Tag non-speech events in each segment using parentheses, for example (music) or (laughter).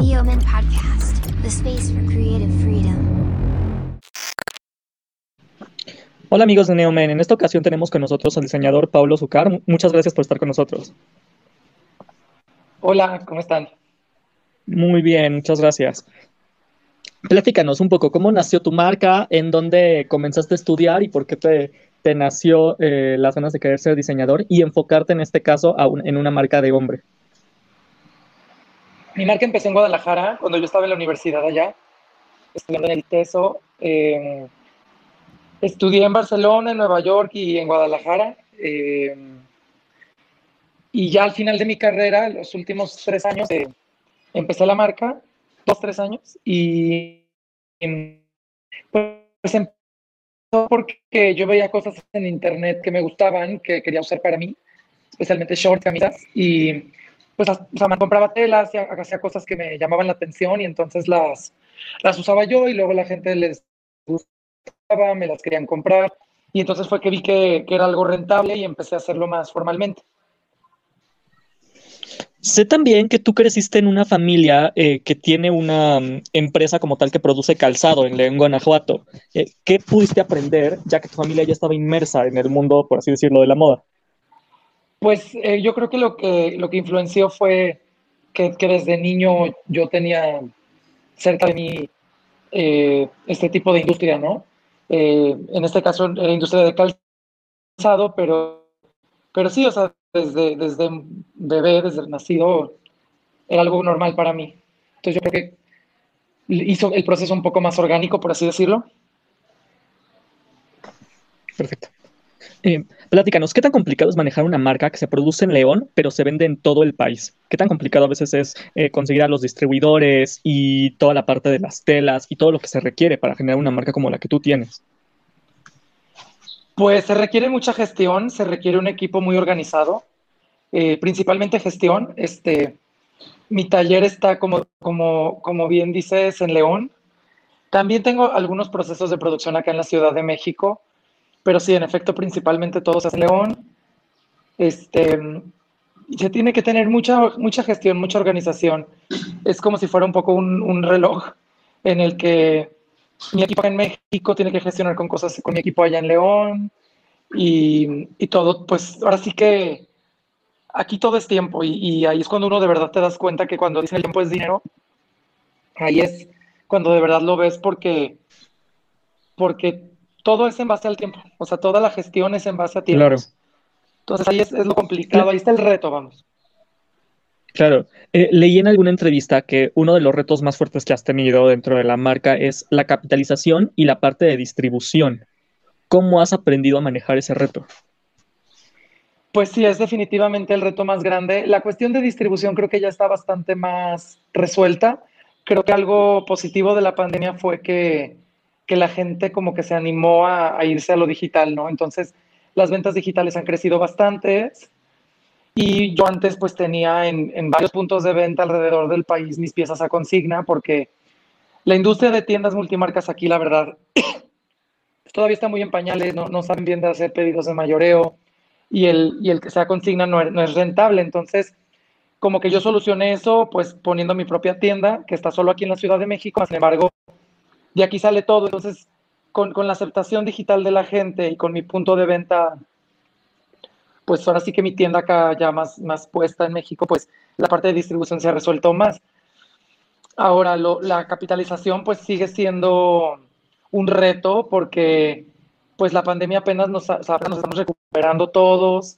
Neoman Podcast, the space for creative freedom. Hola amigos de Neomen, en esta ocasión tenemos con nosotros al diseñador Pablo Zucar. Muchas gracias por estar con nosotros. Hola, ¿cómo están? Muy bien, muchas gracias. Platícanos un poco, ¿cómo nació tu marca? ¿En dónde comenzaste a estudiar y por qué te, te nació eh, las ganas de querer ser diseñador y enfocarte en este caso a un- en una marca de hombre? Mi marca empezó en Guadalajara cuando yo estaba en la universidad allá, estudiando en el TESO. eh, estudié en Barcelona, en Nueva York y en Guadalajara. eh, y ya al final de mi carrera, los últimos tres años, eh, empecé la marca, dos, tres años, y em, pues empezó porque yo veía cosas en internet que me gustaban, que quería usar para mí, especialmente shorts, camisas, y pues o sea, me compraba telas, y hacía cosas que me llamaban la atención y entonces las, las usaba yo y luego la gente les gustaba, me las querían comprar y entonces fue que vi que, que era algo rentable y empecé a hacerlo más formalmente. Sé también que tú creciste en una familia eh, que tiene una mm, empresa como tal que produce calzado en León, Guanajuato. Eh, ¿Qué pudiste aprender ya que tu familia ya estaba inmersa en el mundo, por así decirlo, de la moda? Pues eh, yo creo que lo que, lo que influenció fue que, desde niño yo tenía cerca de mí eh, este tipo de industria, ¿no? Eh, en este caso era industria de calzado, pero, pero sí, o sea, desde, desde bebé, desde nacido, era algo normal para mí. Entonces yo creo que hizo el proceso un poco más orgánico, por así decirlo. Perfecto. Eh, platícanos, ¿qué tan complicado es manejar una marca que se produce en León, pero se vende en todo el país? ¿Qué tan complicado a veces es eh, conseguir a los distribuidores y toda la parte de las telas y todo lo que se requiere para generar una marca como la que tú tienes? Pues se requiere mucha gestión, se requiere un equipo muy organizado, eh, principalmente gestión. Este, mi taller está, como, como, como bien dices, en León. También tengo algunos procesos de producción acá en la Ciudad de México, pero sí, en efecto, principalmente todo se hace en León. Este, se tiene que tener mucha, mucha gestión, mucha organización. Es como si fuera un poco un, reloj en el que mi equipo en México tiene que gestionar con cosas con mi equipo allá en León y, y todo, pues ahora sí que aquí todo es tiempo y, ahí es cuando uno de verdad te das cuenta que cuando dice el tiempo es dinero, ahí es cuando de verdad lo ves porque, porque todo es en base al tiempo, o sea, toda la gestión es en base a tiempo. Claro. Entonces ahí es, es, lo complicado, ahí está el reto, vamos. Claro, eh, leí en alguna entrevista que uno de los retos más fuertes que has tenido dentro de la marca es la capitalización y la parte de distribución. ¿Cómo has aprendido a manejar ese reto? Pues sí, es definitivamente el reto más grande. La cuestión de distribución creo que ya está bastante más resuelta. Creo que algo positivo de la pandemia fue que, que la gente como que se animó a, irse a lo digital, ¿no? Entonces, las ventas digitales han crecido bastante. Y yo antes pues tenía en, varios puntos de venta alrededor del país mis piezas a consigna porque la industria de tiendas multimarcas aquí, la verdad, (clears throat) todavía está muy en pañales, no, no saben bien de hacer pedidos de mayoreo y el, y el que sea consigna no, no, es rentable. Entonces, como que yo solucioné eso, pues poniendo mi propia tienda, que está solo aquí en la Ciudad de México, sin embargo, de aquí sale todo. Entonces, con, con la aceptación digital de la gente y con mi punto de venta, pues ahora sí que mi tienda acá ya más, más puesta en México, pues la parte de distribución se ha resuelto más. Ahora, la capitalización pues sigue siendo un reto porque pues la pandemia apenas nos, nos estamos recuperando todos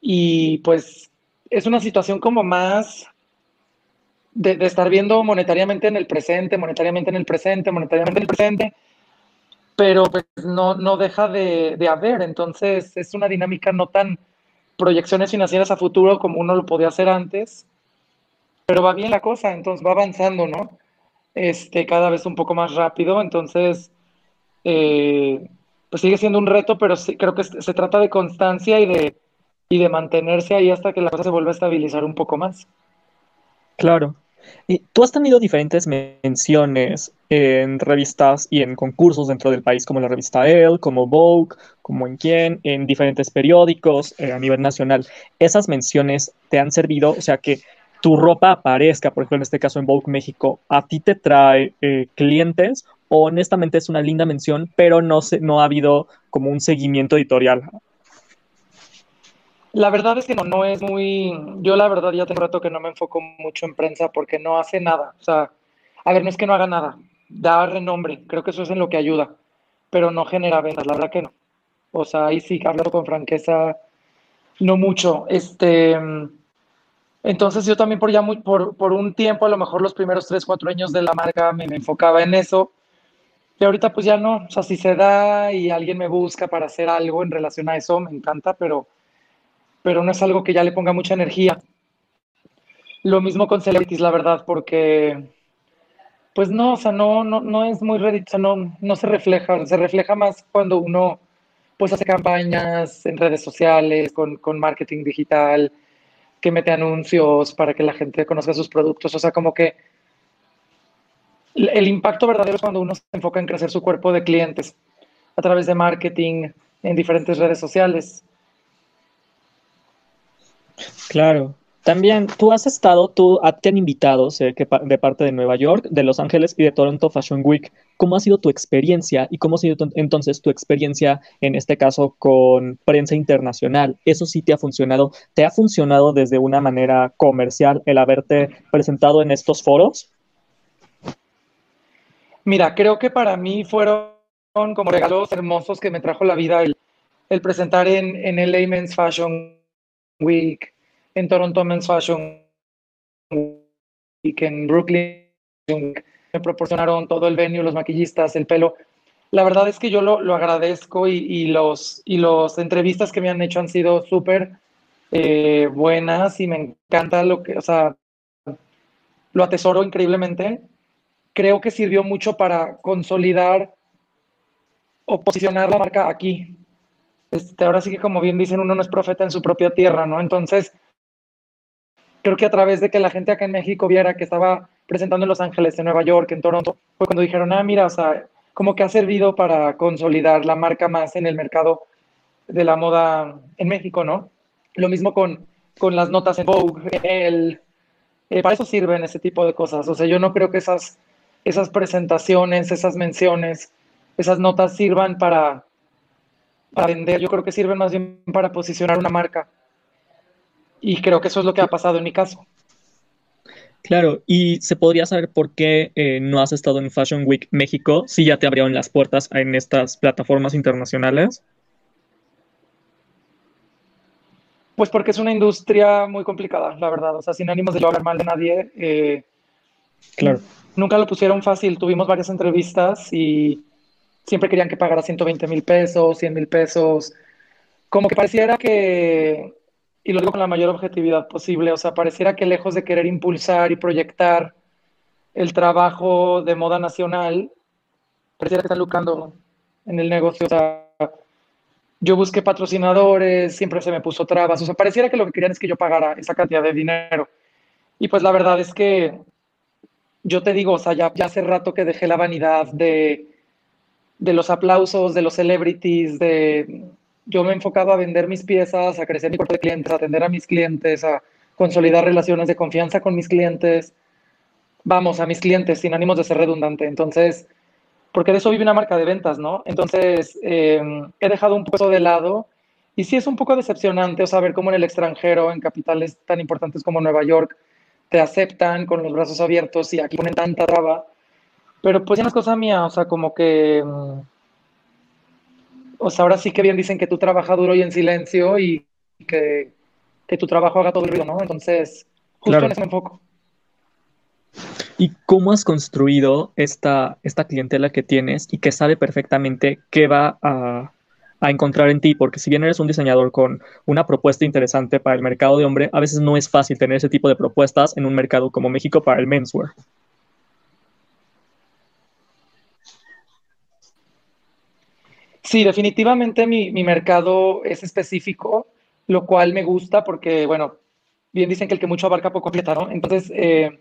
y pues es una situación como más de, de, estar viendo monetariamente en el presente, monetariamente en el presente, monetariamente en el presente, pero pues no, no deja de, de haber, entonces es una dinámica no tan proyecciones financieras a futuro como uno lo podía hacer antes, pero va bien la cosa, entonces va avanzando, ¿no? Este, cada vez un poco más rápido, entonces eh, pues sigue siendo un reto, pero sí, creo que se trata de constancia y de, y de mantenerse ahí hasta que la cosa se vuelva a estabilizar un poco más. Claro. Tú has tenido diferentes menciones en revistas y en concursos dentro del país, como la revista Elle, como Vogue, como en Quién, en diferentes periódicos eh, a nivel nacional. ¿Esas menciones te han servido? O sea, que tu ropa aparezca, por ejemplo, en este caso en Vogue México, ¿a ti te trae eh, clientes o honestamente es una linda mención, pero no, se, no ha habido como un seguimiento editorial? La verdad es que no, no es muy... Yo la verdad ya tengo rato que no me enfoco mucho en prensa porque no hace nada. O sea, a ver, no es que no haga nada, da renombre, creo que eso es en lo que ayuda, pero no genera ventas, la verdad que no. O sea, ahí sí, hablando con franqueza, no mucho. Este... Entonces yo también por ya por, por, un tiempo, a lo mejor los primeros tres, cuatro años de la marca me, me, enfocaba en eso. Y ahorita pues ya no, o sea, si se da y alguien me busca para hacer algo en relación a eso, me encanta, pero, pero no es algo que ya le ponga mucha energía. Lo mismo con Celebrities, la verdad, porque pues no, o sea, no, no, no es muy, o sea, no, no se refleja, se refleja más cuando uno pues hace campañas en redes sociales, con, con marketing digital, que mete anuncios para que la gente conozca sus productos. O sea, como que el impacto verdadero es cuando uno se enfoca en crecer su cuerpo de clientes a través de marketing en diferentes redes sociales. Claro. También tú has estado, tú te han invitado de parte de Nueva York, de Los Ángeles y de Toronto Fashion Week. ¿Cómo ha sido tu experiencia y cómo ha sido entonces tu experiencia en este caso con prensa internacional? ¿Eso sí te ha funcionado? ¿Te ha funcionado desde una manera comercial el haberte presentado en estos foros? Mira, creo que para mí fueron como regalos hermosos que me trajo la vida el, presentar en, en el Men's Fashion Week en Toronto Men's Fashion Week, en Brooklyn, me proporcionaron todo el venue, los maquillistas, el pelo. La verdad es que yo lo, lo agradezco y, y, los, y los entrevistas que me han hecho han sido súper eh, buenas y me encanta lo que, o sea, lo atesoro increíblemente. Creo que sirvió mucho para consolidar o posicionar la marca aquí. Este, ahora sí que como bien dicen, uno no es profeta en su propia tierra, ¿no? Entonces, creo que a través de que la gente acá en México viera que estaba presentando en Los Ángeles, en Nueva York, en Toronto, fue cuando dijeron, ah, mira, o sea, como que ha servido para consolidar la marca más en el mercado de la moda en México, ¿no? Lo mismo con, con las notas en Vogue, el, eh, para eso sirven ese tipo de cosas. O sea, yo no creo que esas, esas presentaciones, esas menciones, esas notas sirvan para, para vender. Yo creo que sirven más bien para posicionar una marca. Y creo que eso es lo que ha pasado en mi caso. Claro, y se podría saber por qué eh, no has estado en Fashion Week México si ya te abrieron las puertas en estas plataformas internacionales. Pues porque es una industria muy complicada, la verdad. O sea, sin ánimos de yo hablar mal de nadie. Eh, claro. Nunca lo pusieron fácil. Tuvimos varias entrevistas y siempre querían que pagara 120 mil pesos, 100 mil pesos. Como que pareciera que y lo digo con la mayor objetividad posible, o sea, pareciera que lejos de querer impulsar y proyectar el trabajo de moda nacional, pareciera que están lucrando en el negocio. O sea, yo busqué patrocinadores, siempre se me puso trabas, o sea, pareciera que lo que querían es que yo pagara esa cantidad de dinero. Y pues la verdad es que yo te digo, o sea, ya, ya hace rato que dejé la vanidad de, de los aplausos, de los celebrities, de yo me he enfocado a vender mis piezas, a crecer mi cuerpo de clientes, a atender a mis clientes, a consolidar relaciones de confianza con mis clientes. Vamos, a mis clientes, sin ánimos de ser redundante. Entonces, porque de eso vive una marca de ventas, ¿no? Entonces, em, he dejado un poco de lado y sí es un poco decepcionante o saber cómo en el extranjero, en capitales tan importantes como Nueva York, te aceptan con los brazos abiertos y aquí ponen tanta traba. Pero pues ya no es cosa mía, o sea, como que em, o sea, ahora sí que bien dicen que tú trabajas duro y en silencio y que, tu trabajo haga todo el ruido, ¿no? Entonces, justo en ese enfoco. ¿Y cómo has construido esta, esta clientela que tienes y que sabe perfectamente qué va a, a, encontrar en ti? Porque si bien eres un diseñador con una propuesta interesante para el mercado de hombre, a veces no es fácil tener ese tipo de propuestas en un mercado como México para el menswear. Sí, definitivamente mi, mercado es específico, lo cual me gusta porque, bueno, bien dicen que el que mucho abarca poco aprieta, ¿no? Entonces, eh,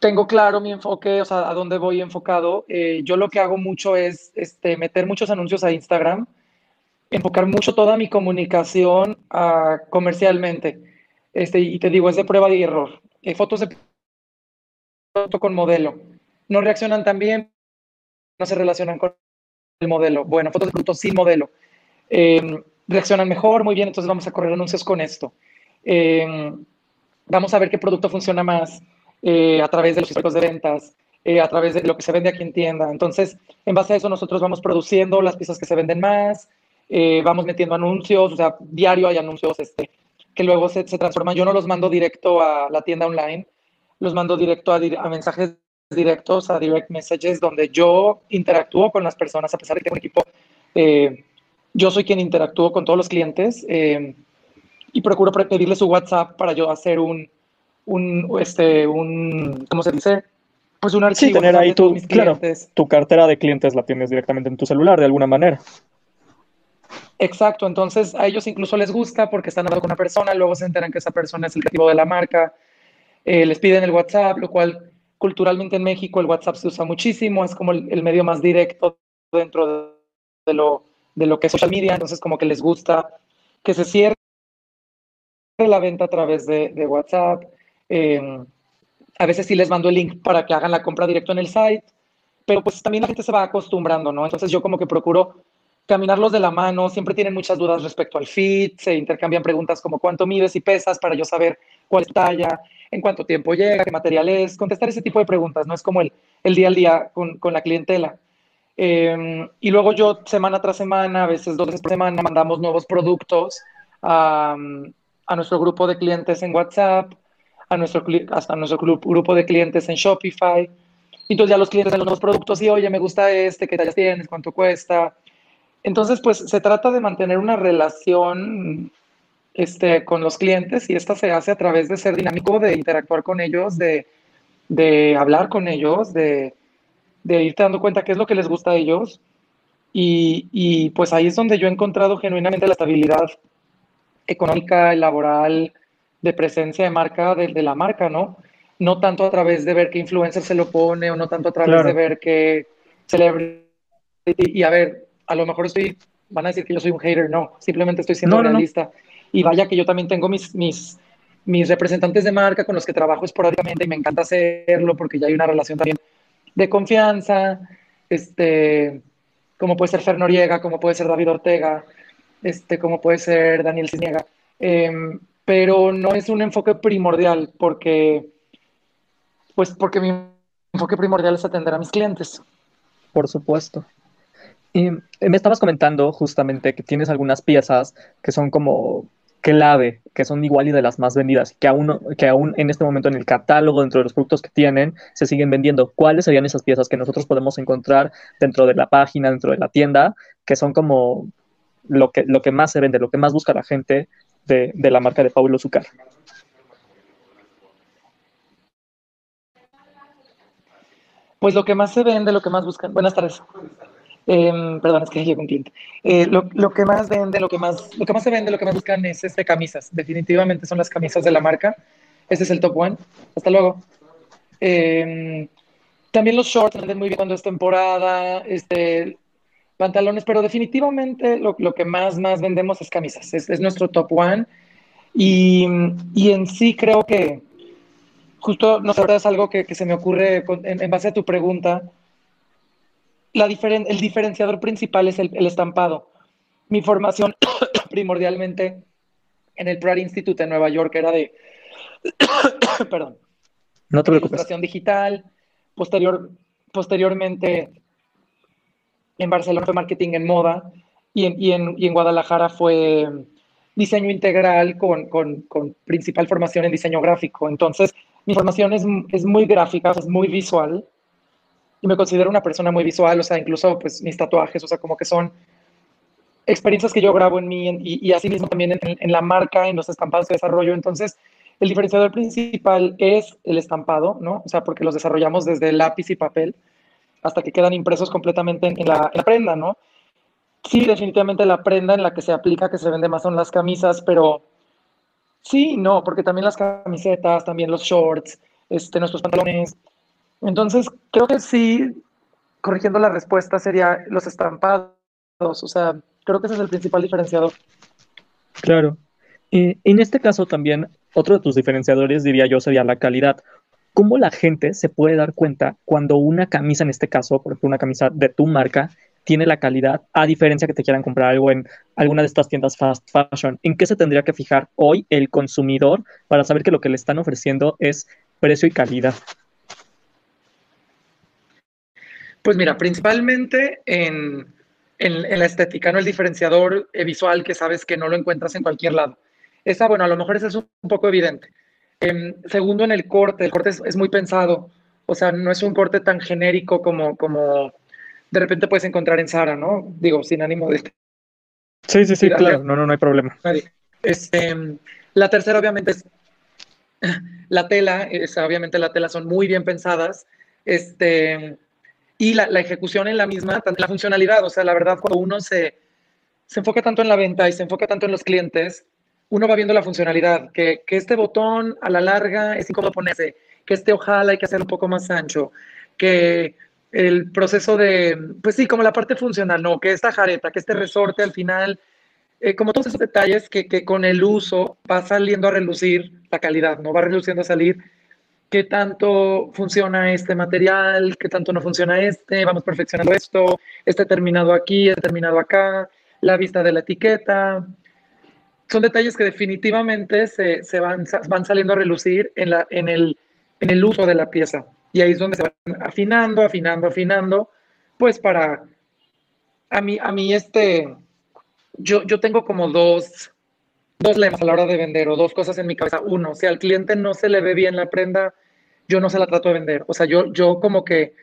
tengo claro mi enfoque, o sea, a dónde voy enfocado. Eh, yo lo que hago mucho es este, meter muchos anuncios a Instagram, enfocar mucho toda mi comunicación ah, comercialmente. Este, y te digo, es de prueba y error. Eh, fotos de producto con modelo. No reaccionan tan bien, no se relacionan con el modelo. Bueno, fotos de producto sin modelo. Eh, reaccionan mejor, muy bien, entonces vamos a correr anuncios con esto. Eh, vamos a ver qué producto funciona más eh, a través de los históricos de ventas, a través de lo que se vende aquí en tienda. Entonces, en base a eso, nosotros vamos produciendo las piezas que se venden más, vamos metiendo anuncios, o sea, diario hay anuncios este, que luego se, se, transforman. Yo no los mando directo a la tienda online, los mando directo a, a, mensajes directos, a direct messages, donde yo interactúo con las personas, a pesar de que tengo un equipo. Eh, yo soy quien interactúo con todos los clientes eh, y procuro pedirle su WhatsApp para yo hacer un, un, este, un, ¿cómo se dice? Pues un archivo. Sí, tener ahí tu, claro, tu cartera de clientes la tienes directamente en tu celular de alguna manera. Exacto, entonces a ellos incluso les gusta porque están hablando con una persona, luego se enteran que esa persona es el creativo de la marca, eh, les piden el WhatsApp, lo cual culturalmente en México el WhatsApp se usa muchísimo, es como el, medio más directo dentro de, lo, de lo que es social media, entonces como que les gusta que se cierre la venta a través de, WhatsApp. Eh, a veces sí les mando el link para que hagan la compra directo en el site, pero pues también la gente se va acostumbrando, ¿no? Entonces yo como que procuro caminarlos de la mano, siempre tienen muchas dudas respecto al fit, se intercambian preguntas como cuánto mides y pesas para yo saber cuál es talla, en cuánto tiempo llega, qué material es, contestar ese tipo de preguntas, no es como el, el día al día con, con la clientela. Eh, y luego yo semana tras semana, a veces dos veces por semana, mandamos nuevos productos a, a nuestro grupo de clientes en WhatsApp, a nuestro, hasta nuestro grupo de clientes en Shopify. Entonces ya los clientes de los nuevos productos y, oye, me gusta este, ¿qué tallas tienes? ¿Cuánto cuesta? Entonces, pues se trata de mantener una relación este, con los clientes y esta se hace a través de ser dinámico, de interactuar con ellos, de, de hablar con ellos, de, de, irte dando cuenta qué es lo que les gusta a ellos. Y, y, pues ahí es donde yo he encontrado genuinamente la estabilidad económica laboral de presencia de marca de, de, la marca, ¿no? No tanto a través de ver qué influencer se lo pone o no tanto a través claro. de ver qué celebrity. Y a ver, a lo mejor estoy, van a decir que yo soy un hater, no, simplemente estoy siendo no, realista. No. Y vaya que yo también tengo mis, mis, mis representantes de marca con los que trabajo esporádicamente y me encanta hacerlo porque ya hay una relación también de confianza, este, como puede ser Fer Noriega, como puede ser David Ortega, este, como puede ser Daniel Cisniega. Eh, pero no es un enfoque primordial porque, pues porque mi enfoque primordial es atender a mis clientes. Por supuesto. Y me estabas comentando justamente que tienes algunas piezas que son como clave, que son igual y de las más vendidas, que aún, que aún en este momento en el catálogo, dentro de los productos que tienen, se siguen vendiendo. ¿Cuáles serían esas piezas que nosotros podemos encontrar dentro de la página, dentro de la tienda, que son como lo que, lo que más se vende, lo que más busca la gente de, de la marca de Paulo Zucar? Pues lo que más se vende, lo que más buscan. Buenas tardes. Eh, perdón, es que llegó un cliente. Eh, lo, que más vende, lo que más, lo que más se vende, lo que más buscan es este, camisas. Definitivamente son las camisas de la marca. Este es el top one. Hasta luego. Eh, también los shorts venden muy bien cuando es temporada. Este, pantalones, pero definitivamente lo, que más, más vendemos es camisas. Es, es nuestro top one. Y, y, en sí creo que justo, no sé, es algo que, que se me ocurre en base a tu pregunta la diferen el diferenciador principal es el, el, estampado. Mi formación (coughs) primordialmente en el Pratt Institute en Nueva York era de, (coughs) perdón, no te preocupes. ilustración digital, posterior, posteriormente en Barcelona fue marketing en moda y en, y en, y en Guadalajara fue diseño integral con, con, con, principal formación en diseño gráfico. Entonces, mi formación es, es muy gráfica, es muy visual y me considero una persona muy visual, o sea, incluso pues mis tatuajes, o sea, como que son experiencias que yo grabo en mí y, y así mismo también en, en, la marca, en los estampados que desarrollo. Entonces, el diferenciador principal es el estampado, ¿no? O sea, porque los desarrollamos desde lápiz y papel hasta que quedan impresos completamente en, en, la, en la prenda, ¿no? Sí, definitivamente la prenda en la que se aplica, que se vende más son las camisas, pero sí, no, porque también las camisetas, también los shorts, este, nuestros pantalones, entonces, creo que sí, corrigiendo la respuesta, sería los estampados. O sea, creo que ese es el principal diferenciador. Claro. Y en este caso también, otro de tus diferenciadores, diría yo, sería la calidad. ¿Cómo la gente se puede dar cuenta cuando una camisa, en este caso, por ejemplo, una camisa de tu marca, tiene la calidad, a diferencia que te quieran comprar algo en alguna de estas tiendas fast fashion? ¿En qué se tendría que fijar hoy el consumidor para saber que lo que le están ofreciendo es precio y calidad? Pues mira, principalmente en, en, la estética, ¿no? El diferenciador eh, visual que sabes que no lo encuentras en cualquier lado. Esa, bueno, a lo mejor eso es un, poco evidente. Em, segundo, en el corte, el corte es, muy pensado, o sea, no es un corte tan genérico como, como de repente puedes encontrar en Sara, ¿no? Digo, sin ánimo de... Sí, sí, sí, claro, no, no, no hay problema. Este, la tercera, obviamente, es (laughs) la tela, es, obviamente la tela son muy bien pensadas, este, y la, ejecución en la misma, la funcionalidad, o sea, la verdad, cuando uno se, se enfoca tanto en la venta y se enfoca tanto en los clientes, uno va viendo la funcionalidad, que, que este botón a la larga es incómodo ponerse, que este ojalá hay que hacer un poco más ancho, que el proceso de, pues sí, como la parte funcional, ¿no? Que esta jareta, que este resorte al final, eh, como todos esos detalles que, que, con el uso va saliendo a relucir la calidad, ¿no? Va reluciendo a salir qué tanto funciona este material, qué tanto no funciona este, vamos perfeccionando esto, este terminado aquí, este terminado acá, la vista de la etiqueta. Son detalles que definitivamente se, se van, van, saliendo a relucir en, la, en, el, en el uso de la pieza. Y ahí es donde se van afinando, afinando, afinando, pues para, a mí, a mí este, yo, yo tengo como dos, dos lemas a la hora de vender o dos cosas en mi cabeza. Uno, si al cliente no se le ve bien la prenda, yo no se la trato de vender. O sea, yo, yo como que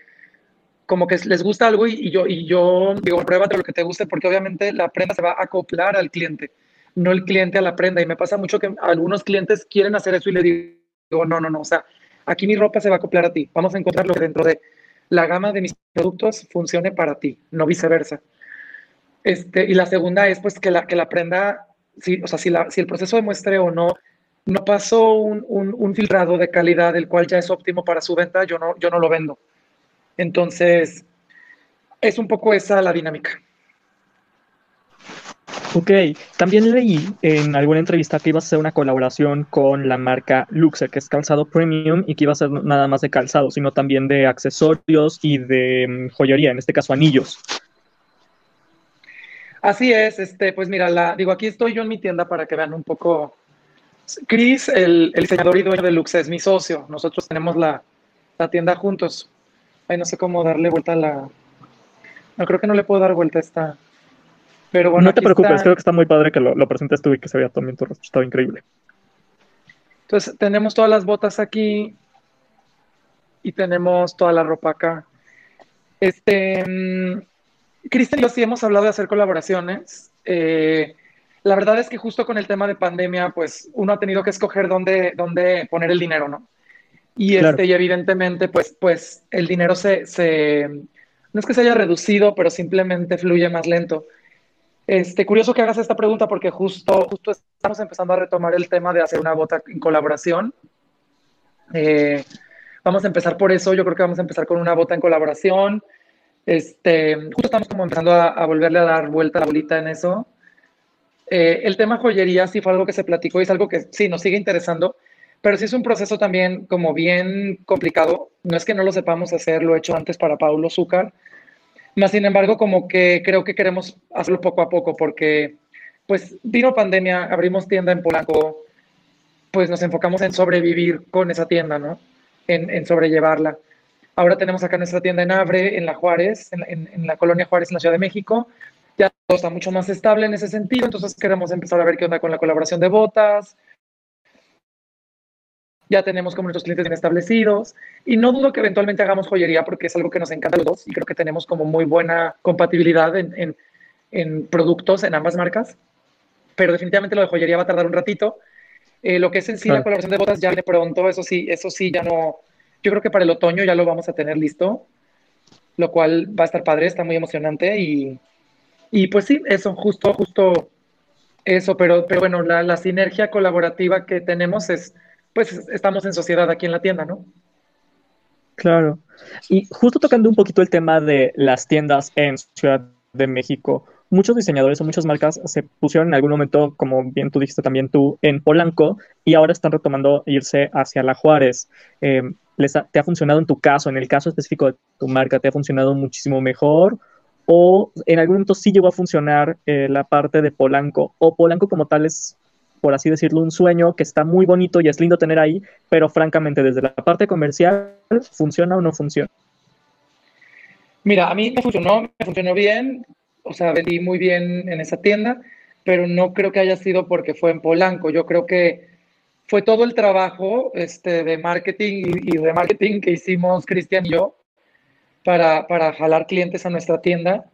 como que les gusta algo y, yo, y yo digo, pruébate lo que te guste, porque obviamente la prenda se va a acoplar al cliente, no el cliente a la prenda. Y me pasa mucho que algunos clientes quieren hacer eso y le digo, no, no, no, o sea, aquí mi ropa se va a acoplar a ti. Vamos a encontrar lo que dentro de la gama de mis productos funcione para ti, no viceversa. Este, y la segunda es pues que la, que la prenda si, o sea, si, la, si el proceso de muestreo no, no pasó un, un, filtrado de calidad, el cual ya es óptimo para su venta, yo no, yo no lo vendo. Entonces, es un poco esa la dinámica. Ok, también leí en alguna entrevista que iba a ser una colaboración con la marca Luxer, que es calzado premium, y que iba a ser nada más de calzado, sino también de accesorios y de mm, joyería, en este caso anillos. Así es, este, pues mira, la, digo, aquí estoy yo en mi tienda para que vean un poco. Chris, el, diseñador y dueño de Lux, es mi socio. Nosotros tenemos la, tienda juntos. Ay, no sé cómo darle vuelta a la. No creo que no le puedo dar vuelta a esta. Pero bueno. No te preocupes, creo que está muy padre que lo, lo presentes tú y que se vea también tu rostro. Estaba increíble. Entonces, tenemos todas las botas aquí y tenemos toda la ropa acá. Este. Cristian y yo sí hemos hablado de hacer colaboraciones. Eh, la verdad es que justo con el tema de pandemia, pues uno ha tenido que escoger dónde, dónde poner el dinero, ¿no? Y, este, y evidentemente, pues, pues el dinero se, se, no es que se haya reducido, pero simplemente fluye más lento. Este, curioso que hagas esta pregunta porque justo, justo estamos empezando a retomar el tema de hacer una bota en colaboración. Eh, vamos a empezar por eso, yo creo que vamos a empezar con una bota en colaboración. Este, justo estamos como empezando a, volverle a dar vuelta a la bolita en eso. Eh, el tema joyería sí fue algo que se platicó y es algo que sí nos sigue interesando, pero sí es un proceso también como bien complicado. No es que no lo sepamos hacer, lo he hecho antes para Paulo Zúcar, más sin embargo como que creo que queremos hacerlo poco a poco porque pues vino pandemia, abrimos tienda en Polanco, pues nos enfocamos en sobrevivir con esa tienda, ¿no? En sobrellevarla. Ahora tenemos acá nuestra tienda en Abre, en la Juárez, en, la colonia Juárez, en la Ciudad de México. Ya todo está mucho más estable en ese sentido, entonces queremos empezar a ver qué onda con la colaboración de botas. Ya tenemos como nuestros clientes bien establecidos y no dudo que eventualmente hagamos joyería porque es algo que nos encanta a los dos y creo que tenemos como muy buena compatibilidad en, productos en ambas marcas. Pero definitivamente lo de joyería va a tardar un ratito. Eh, lo que es en sí la colaboración de botas ya de pronto, eso sí, eso sí ya no, yo creo que para el otoño ya lo vamos a tener listo, lo cual va a estar padre, está muy emocionante y, y pues sí, eso, justo, justo eso, pero, pero bueno, la, sinergia colaborativa que tenemos es, pues estamos en sociedad aquí en la tienda, ¿no? Claro. Y justo tocando un poquito el tema de las tiendas en Ciudad de México, muchos diseñadores o muchas marcas se pusieron en algún momento, como bien tú dijiste también tú, en Polanco y ahora están retomando irse hacia La Juárez. Eh, ¿Te ha funcionado en tu caso, en el caso específico de tu marca, te ha funcionado muchísimo mejor? ¿O en algún momento sí llegó a funcionar eh, la parte de Polanco? ¿O Polanco como tal es, por así decirlo, un sueño que está muy bonito y es lindo tener ahí, pero francamente desde la parte comercial, ¿funciona o no funciona? Mira, a mí me funcionó, me funcionó bien, o sea, vendí muy bien en esa tienda, pero no creo que haya sido porque fue en Polanco. Yo creo que fue todo el trabajo este, de marketing y, de marketing que hicimos Cristian y yo para, para, jalar clientes a nuestra tienda.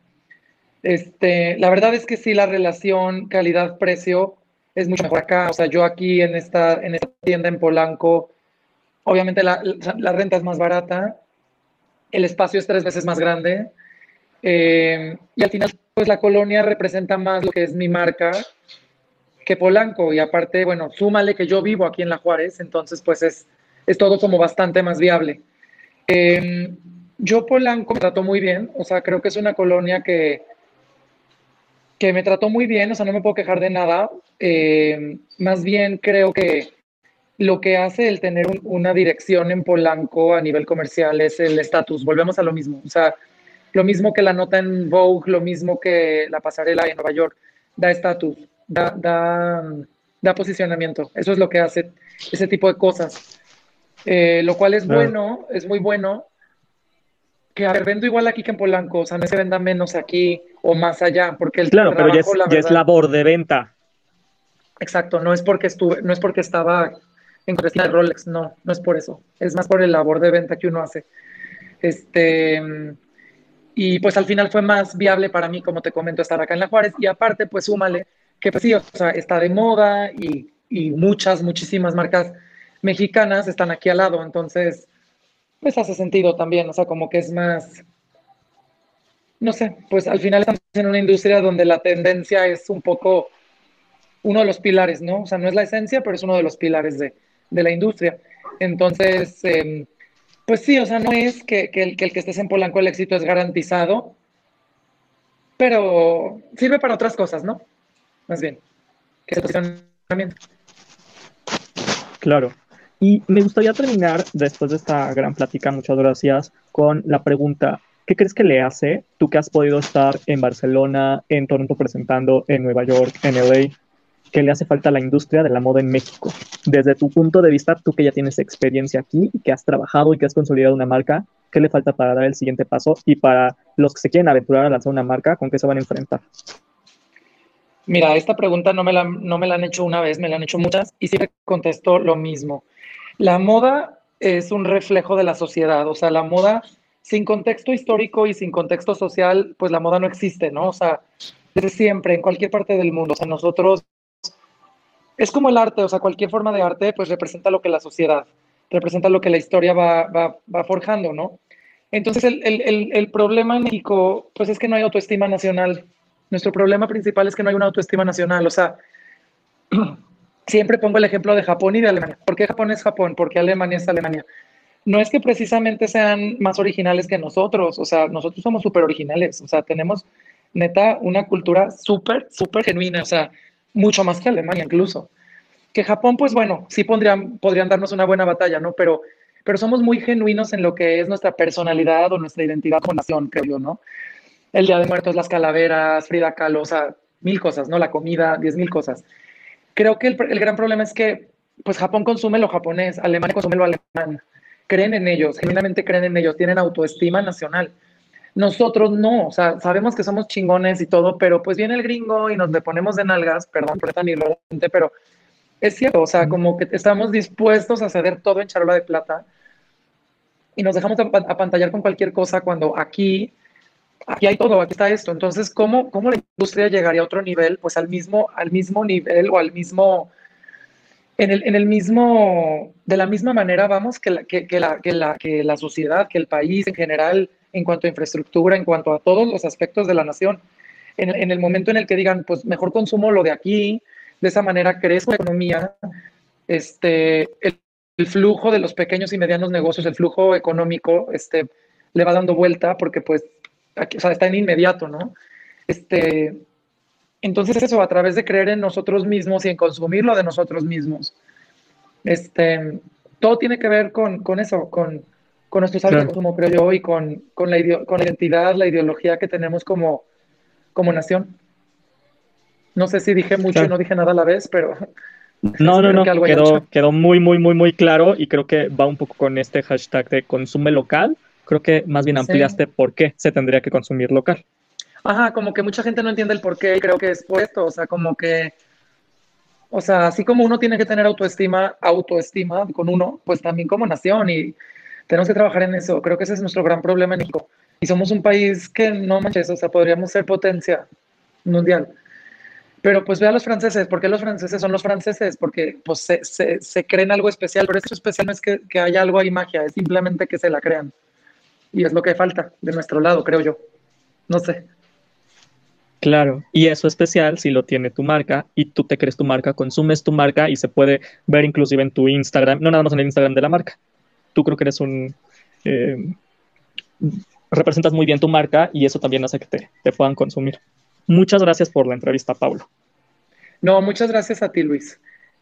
Este, la verdad es que sí, la relación calidad-precio es mucho mejor acá. O sea, yo aquí en esta, en esta tienda en Polanco, obviamente la, la renta es más barata, el espacio es tres veces más grande eh, y al final, pues la colonia representa más lo que es mi marca que Polanco. Y aparte, bueno, súmale que yo vivo aquí en La Juárez, entonces pues es, es todo como bastante más viable. Em, yo Polanco me trató muy bien, o sea, creo que es una colonia que, que me trató muy bien, o sea, no me puedo quejar de nada. Em, más bien creo que lo que hace el tener una dirección en Polanco a nivel comercial es el estatus. Volvemos a lo mismo. O sea, lo mismo que la nota en Vogue, lo mismo que la pasarela en Nueva York, da estatus, da, da, posicionamiento. Eso es lo que hace ese tipo de cosas. Eh, lo cual es bueno, es muy bueno. Que a ver, vendo igual aquí que en Polanco, o sea, no se venda menos aquí o más allá, porque el Claro, pero ya es, labor de venta. Exacto, no es porque estuve, no es porque estaba en de Rolex, no, no es por eso. Es más por el labor de venta que uno hace. Este, y pues al final fue más viable para mí, como te comento, estar acá en La Juárez. Y aparte, pues súmale que pues sí, o sea, está de moda y, y muchas, muchísimas marcas mexicanas están aquí al lado. Entonces, pues hace sentido también, o sea, como que es más, no sé, pues al final estamos en una industria donde la tendencia es un poco uno de los pilares, ¿no? O sea, no es la esencia, pero es uno de los pilares de, de la industria. Entonces, eh, pues sí, o sea, no es que, el, que, estés en Polanco el éxito es garantizado, pero sirve para otras cosas, ¿no? Más bien, que también. Claro. Y me gustaría terminar, después de esta gran plática, muchas gracias, con la pregunta, ¿qué crees que le hace, tú que has podido estar en Barcelona, en Toronto presentando, en Nueva York, en LA, ¿Qué le hace falta a la industria de la moda en México. Desde tu punto de vista, tú que ya tienes experiencia aquí y que has trabajado y que has consolidado una marca, ¿qué le falta para dar el siguiente paso? Y para los que se quieren aventurar a lanzar una marca, ¿con qué se van a enfrentar? Mira, esta pregunta no me, la, no me la han hecho una vez, me la han hecho muchas y siempre contesto lo mismo. La moda es un reflejo de la sociedad, o sea, la moda sin contexto histórico y sin contexto social, pues la moda no existe, ¿no? O sea, desde siempre, en cualquier parte del mundo. O sea, nosotros es como el arte, o sea, cualquier forma de arte, pues representa lo que la sociedad, representa lo que la historia va, va, forjando, ¿no? Entonces, el, el, el, problema en México, pues es que no hay autoestima nacional. Nuestro problema principal es que no hay una autoestima nacional. O sea, (clears throat) siempre pongo el ejemplo de Japón y de Alemania. ¿Por qué Japón es Japón? ¿Por qué Alemania es Alemania? No es que precisamente sean más originales que nosotros. O sea, nosotros somos súper originales. O sea, tenemos neta una cultura súper, súper genuina. O sea, mucho más que Alemania incluso. Que Japón, pues bueno, sí pondrían, podrían darnos una buena batalla, ¿no? Pero, pero somos muy genuinos en lo que es nuestra personalidad o nuestra identidad como nación, creo yo, ¿no? El Día de Muertos, las calaveras, Frida Kahlo, o sea, mil cosas, ¿no? La comida, diez mil cosas. Creo que el, el gran problema es que, pues Japón consume lo japonés, Alemania consume lo alemán. Creen en ellos, genuinamente creen en ellos, tienen autoestima nacional. Nosotros no, o sea, sabemos que somos chingones y todo, pero pues viene el gringo y nos le ponemos de nalgas, perdón por tan irreverente, pero es cierto, o sea, como que estamos dispuestos a ceder todo en charola de plata y nos dejamos apantallar con cualquier cosa cuando aquí, aquí hay todo, aquí está esto. Entonces, ¿cómo, cómo la industria llegaría a otro nivel? Pues al mismo, al mismo nivel o al mismo, en el, en el mismo, de la misma manera, vamos, que la, que, que, la, que, la, que la sociedad, que el país en general en cuanto a infraestructura, en cuanto a todos los aspectos de la nación. En, el momento en el que digan, pues mejor consumo lo de aquí, de esa manera crezco la economía, este, el, flujo de los pequeños y medianos negocios, el flujo económico, este, le va dando vuelta porque pues, aquí, o sea, está en inmediato, ¿no? Este, Entonces eso, a través de creer en nosotros mismos y en consumir lo de nosotros mismos. Este, todo tiene que ver con, con eso, con, con nuestros hábitos de consumo, creo yo, y con, con, la con la identidad, la ideología que tenemos como, como nación. No sé si dije mucho y no dije nada a la vez, pero... No, no, no, quedó, quedó muy, muy, muy, muy claro y creo que va un poco con este hashtag de consume local. Creo que más bien ampliaste por qué se tendría que consumir local. Ajá, como que mucha gente no entiende el por qué y creo que es por esto, o sea, como que, o sea, así como uno tiene que tener autoestima, autoestima con uno, pues también como nación y tenemos que trabajar en eso. Creo que ese es nuestro gran problema en México. Y somos un país que no manches, o sea, podríamos ser potencia mundial. Pero pues ve a los franceses, ¿por qué los franceses son los franceses? Porque pues se, se, se creen algo especial, pero eso especial no es que, que haya algo ahí magia, es simplemente que se la crean. Y es lo que falta de nuestro lado, creo yo. No sé. Claro, y eso especial si lo tiene tu marca y tú te crees tu marca, consumes tu marca y se puede ver inclusive en tu Instagram, no nada más en el Instagram de la marca. Tú creo que eres un... Eh, representas muy bien tu marca y eso también hace que te, te puedan consumir. Muchas gracias por la entrevista, Pablo. No, muchas gracias a ti, Luis.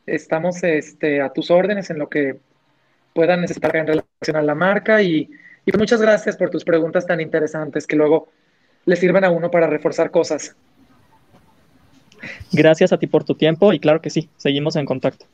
Estamos este, a tus órdenes en lo que puedan necesitar en relación a la marca y, y muchas gracias por tus preguntas tan interesantes que luego le sirven a uno para reforzar cosas. Gracias a ti por tu tiempo y claro que sí, seguimos en contacto.